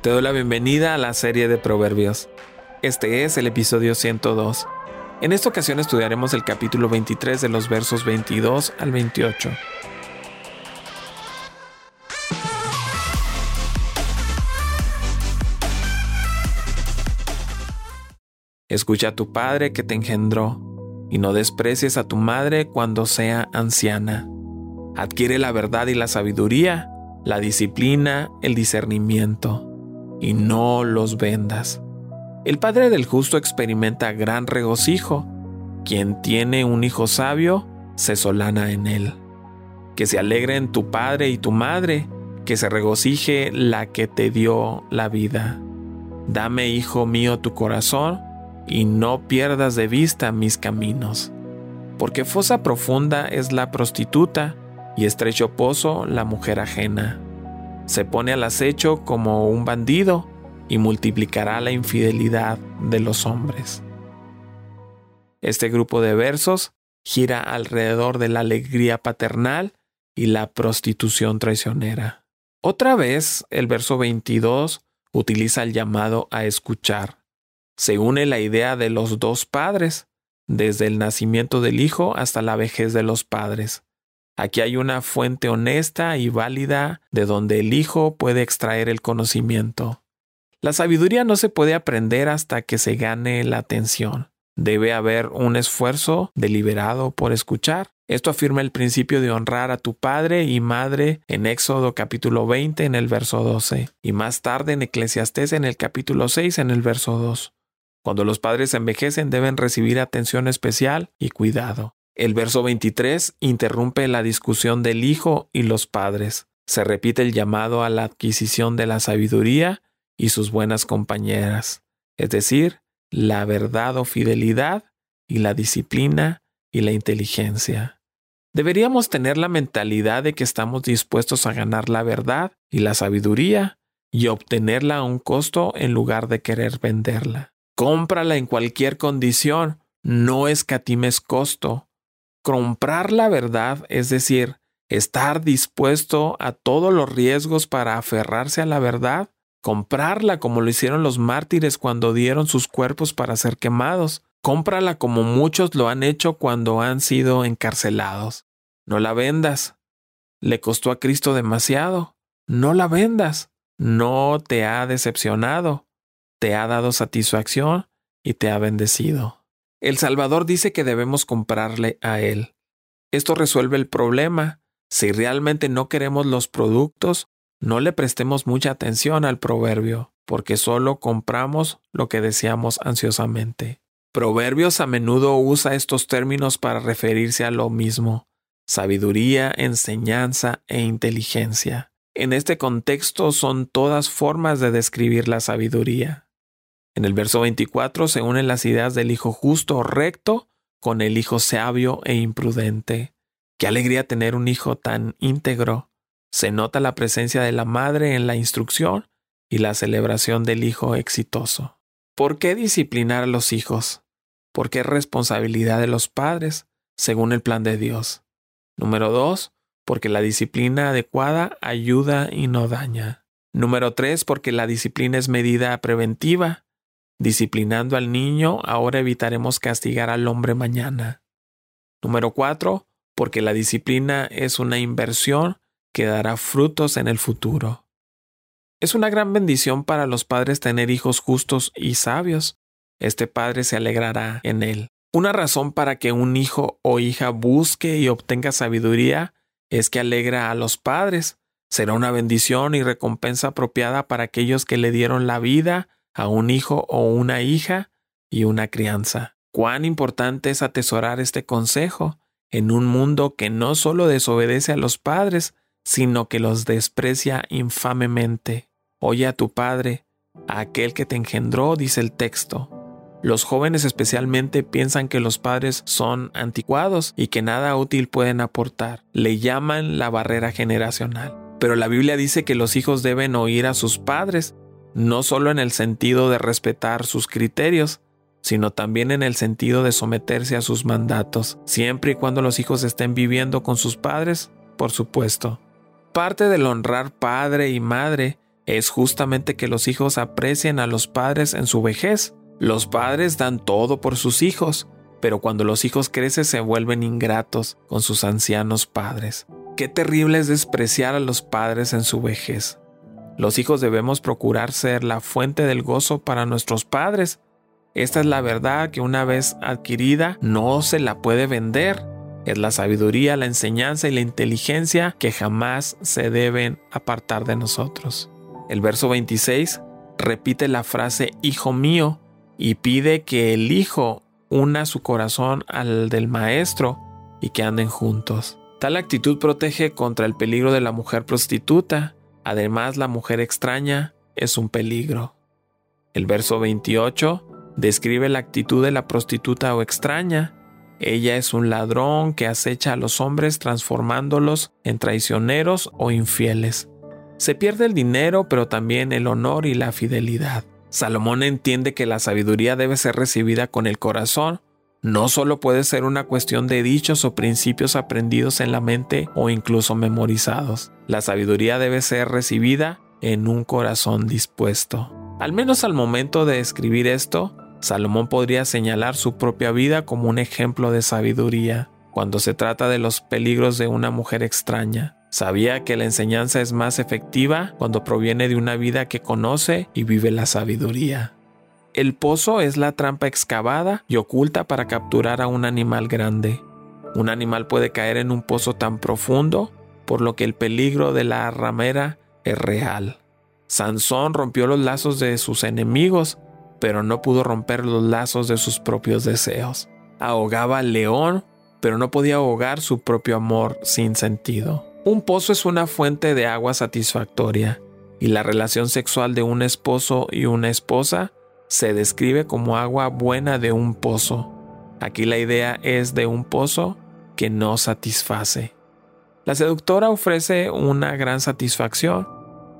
Te doy la bienvenida a la serie de Proverbios. Este es el episodio 102. En esta ocasión estudiaremos el capítulo 23 de los versos 22 al 28. Escucha a tu padre que te engendró, y no desprecies a tu madre cuando sea anciana. Adquiere la verdad y la sabiduría, la disciplina, el discernimiento, y no los vendas. El padre del justo experimenta gran regocijo. Quien tiene un hijo sabio, se solana en él. Que se alegren tu padre y tu madre, que se regocije la que te dio la vida. Dame, hijo mío, tu corazón, y no pierdas de vista mis caminos. Porque fosa profunda es la prostituta, y estrecho pozo la mujer ajena. Se pone al acecho como un bandido, y multiplicará la infidelidad de los hombres. Este grupo de versos gira alrededor de la alegría paternal y la prostitución traicionera. Otra vez, el verso 22 utiliza el llamado a escuchar se une la idea de los dos padres, desde el nacimiento del hijo hasta la vejez de los padres. Aquí hay una fuente honesta y válida de donde el hijo puede extraer el conocimiento. La sabiduría no se puede aprender hasta que se gane la atención. Debe haber un esfuerzo deliberado por escuchar. Esto afirma el principio de honrar a tu padre y madre en Éxodo capítulo 20 en el verso 12 y más tarde en Eclesiastés en el capítulo 6 en el verso 2. Cuando los padres envejecen deben recibir atención especial y cuidado. El verso 23 interrumpe la discusión del hijo y los padres. Se repite el llamado a la adquisición de la sabiduría y sus buenas compañeras, es decir, la verdad o fidelidad y la disciplina y la inteligencia. Deberíamos tener la mentalidad de que estamos dispuestos a ganar la verdad y la sabiduría y obtenerla a un costo en lugar de querer venderla. Cómprala en cualquier condición, no escatimes costo. Comprar la verdad, es decir, estar dispuesto a todos los riesgos para aferrarse a la verdad, comprarla como lo hicieron los mártires cuando dieron sus cuerpos para ser quemados, cómprala como muchos lo han hecho cuando han sido encarcelados. No la vendas. Le costó a Cristo demasiado. No la vendas. No te ha decepcionado te ha dado satisfacción y te ha bendecido. El Salvador dice que debemos comprarle a Él. Esto resuelve el problema. Si realmente no queremos los productos, no le prestemos mucha atención al proverbio, porque solo compramos lo que deseamos ansiosamente. Proverbios a menudo usa estos términos para referirse a lo mismo, sabiduría, enseñanza e inteligencia. En este contexto son todas formas de describir la sabiduría. En el verso 24 se unen las ideas del hijo justo o recto con el hijo sabio e imprudente. Qué alegría tener un hijo tan íntegro. Se nota la presencia de la madre en la instrucción y la celebración del hijo exitoso. ¿Por qué disciplinar a los hijos? Porque es responsabilidad de los padres, según el plan de Dios. Número 2. Porque la disciplina adecuada ayuda y no daña. Número 3. Porque la disciplina es medida preventiva Disciplinando al niño, ahora evitaremos castigar al hombre mañana. Número 4. Porque la disciplina es una inversión que dará frutos en el futuro. Es una gran bendición para los padres tener hijos justos y sabios. Este padre se alegrará en él. Una razón para que un hijo o hija busque y obtenga sabiduría es que alegra a los padres. Será una bendición y recompensa apropiada para aquellos que le dieron la vida a un hijo o una hija y una crianza. Cuán importante es atesorar este consejo en un mundo que no solo desobedece a los padres, sino que los desprecia infamemente. Oye a tu padre, a aquel que te engendró, dice el texto. Los jóvenes especialmente piensan que los padres son anticuados y que nada útil pueden aportar. Le llaman la barrera generacional. Pero la Biblia dice que los hijos deben oír a sus padres no solo en el sentido de respetar sus criterios, sino también en el sentido de someterse a sus mandatos, siempre y cuando los hijos estén viviendo con sus padres, por supuesto. Parte del honrar padre y madre es justamente que los hijos aprecien a los padres en su vejez. Los padres dan todo por sus hijos, pero cuando los hijos crecen se vuelven ingratos con sus ancianos padres. Qué terrible es despreciar a los padres en su vejez. Los hijos debemos procurar ser la fuente del gozo para nuestros padres. Esta es la verdad que una vez adquirida no se la puede vender. Es la sabiduría, la enseñanza y la inteligencia que jamás se deben apartar de nosotros. El verso 26 repite la frase Hijo mío y pide que el Hijo una su corazón al del Maestro y que anden juntos. Tal actitud protege contra el peligro de la mujer prostituta. Además, la mujer extraña es un peligro. El verso 28 describe la actitud de la prostituta o extraña. Ella es un ladrón que acecha a los hombres transformándolos en traicioneros o infieles. Se pierde el dinero, pero también el honor y la fidelidad. Salomón entiende que la sabiduría debe ser recibida con el corazón, no solo puede ser una cuestión de dichos o principios aprendidos en la mente o incluso memorizados. La sabiduría debe ser recibida en un corazón dispuesto. Al menos al momento de escribir esto, Salomón podría señalar su propia vida como un ejemplo de sabiduría cuando se trata de los peligros de una mujer extraña. Sabía que la enseñanza es más efectiva cuando proviene de una vida que conoce y vive la sabiduría. El pozo es la trampa excavada y oculta para capturar a un animal grande. Un animal puede caer en un pozo tan profundo, por lo que el peligro de la ramera es real. Sansón rompió los lazos de sus enemigos, pero no pudo romper los lazos de sus propios deseos. Ahogaba al león, pero no podía ahogar su propio amor sin sentido. Un pozo es una fuente de agua satisfactoria, y la relación sexual de un esposo y una esposa se describe como agua buena de un pozo. Aquí la idea es de un pozo que no satisface. La seductora ofrece una gran satisfacción,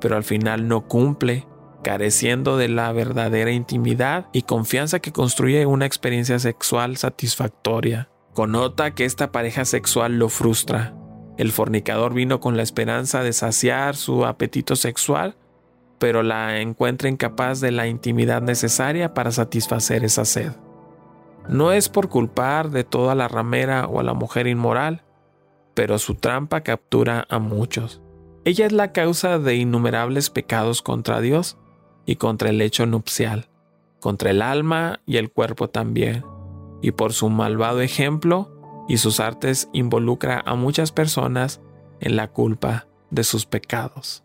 pero al final no cumple, careciendo de la verdadera intimidad y confianza que construye una experiencia sexual satisfactoria. Connota que esta pareja sexual lo frustra, el fornicador vino con la esperanza de saciar su apetito sexual, pero la encuentra incapaz de la intimidad necesaria para satisfacer esa sed. No es por culpar de toda la ramera o a la mujer inmoral, pero su trampa captura a muchos. Ella es la causa de innumerables pecados contra Dios y contra el hecho nupcial, contra el alma y el cuerpo también, y por su malvado ejemplo, y sus artes involucra a muchas personas en la culpa de sus pecados.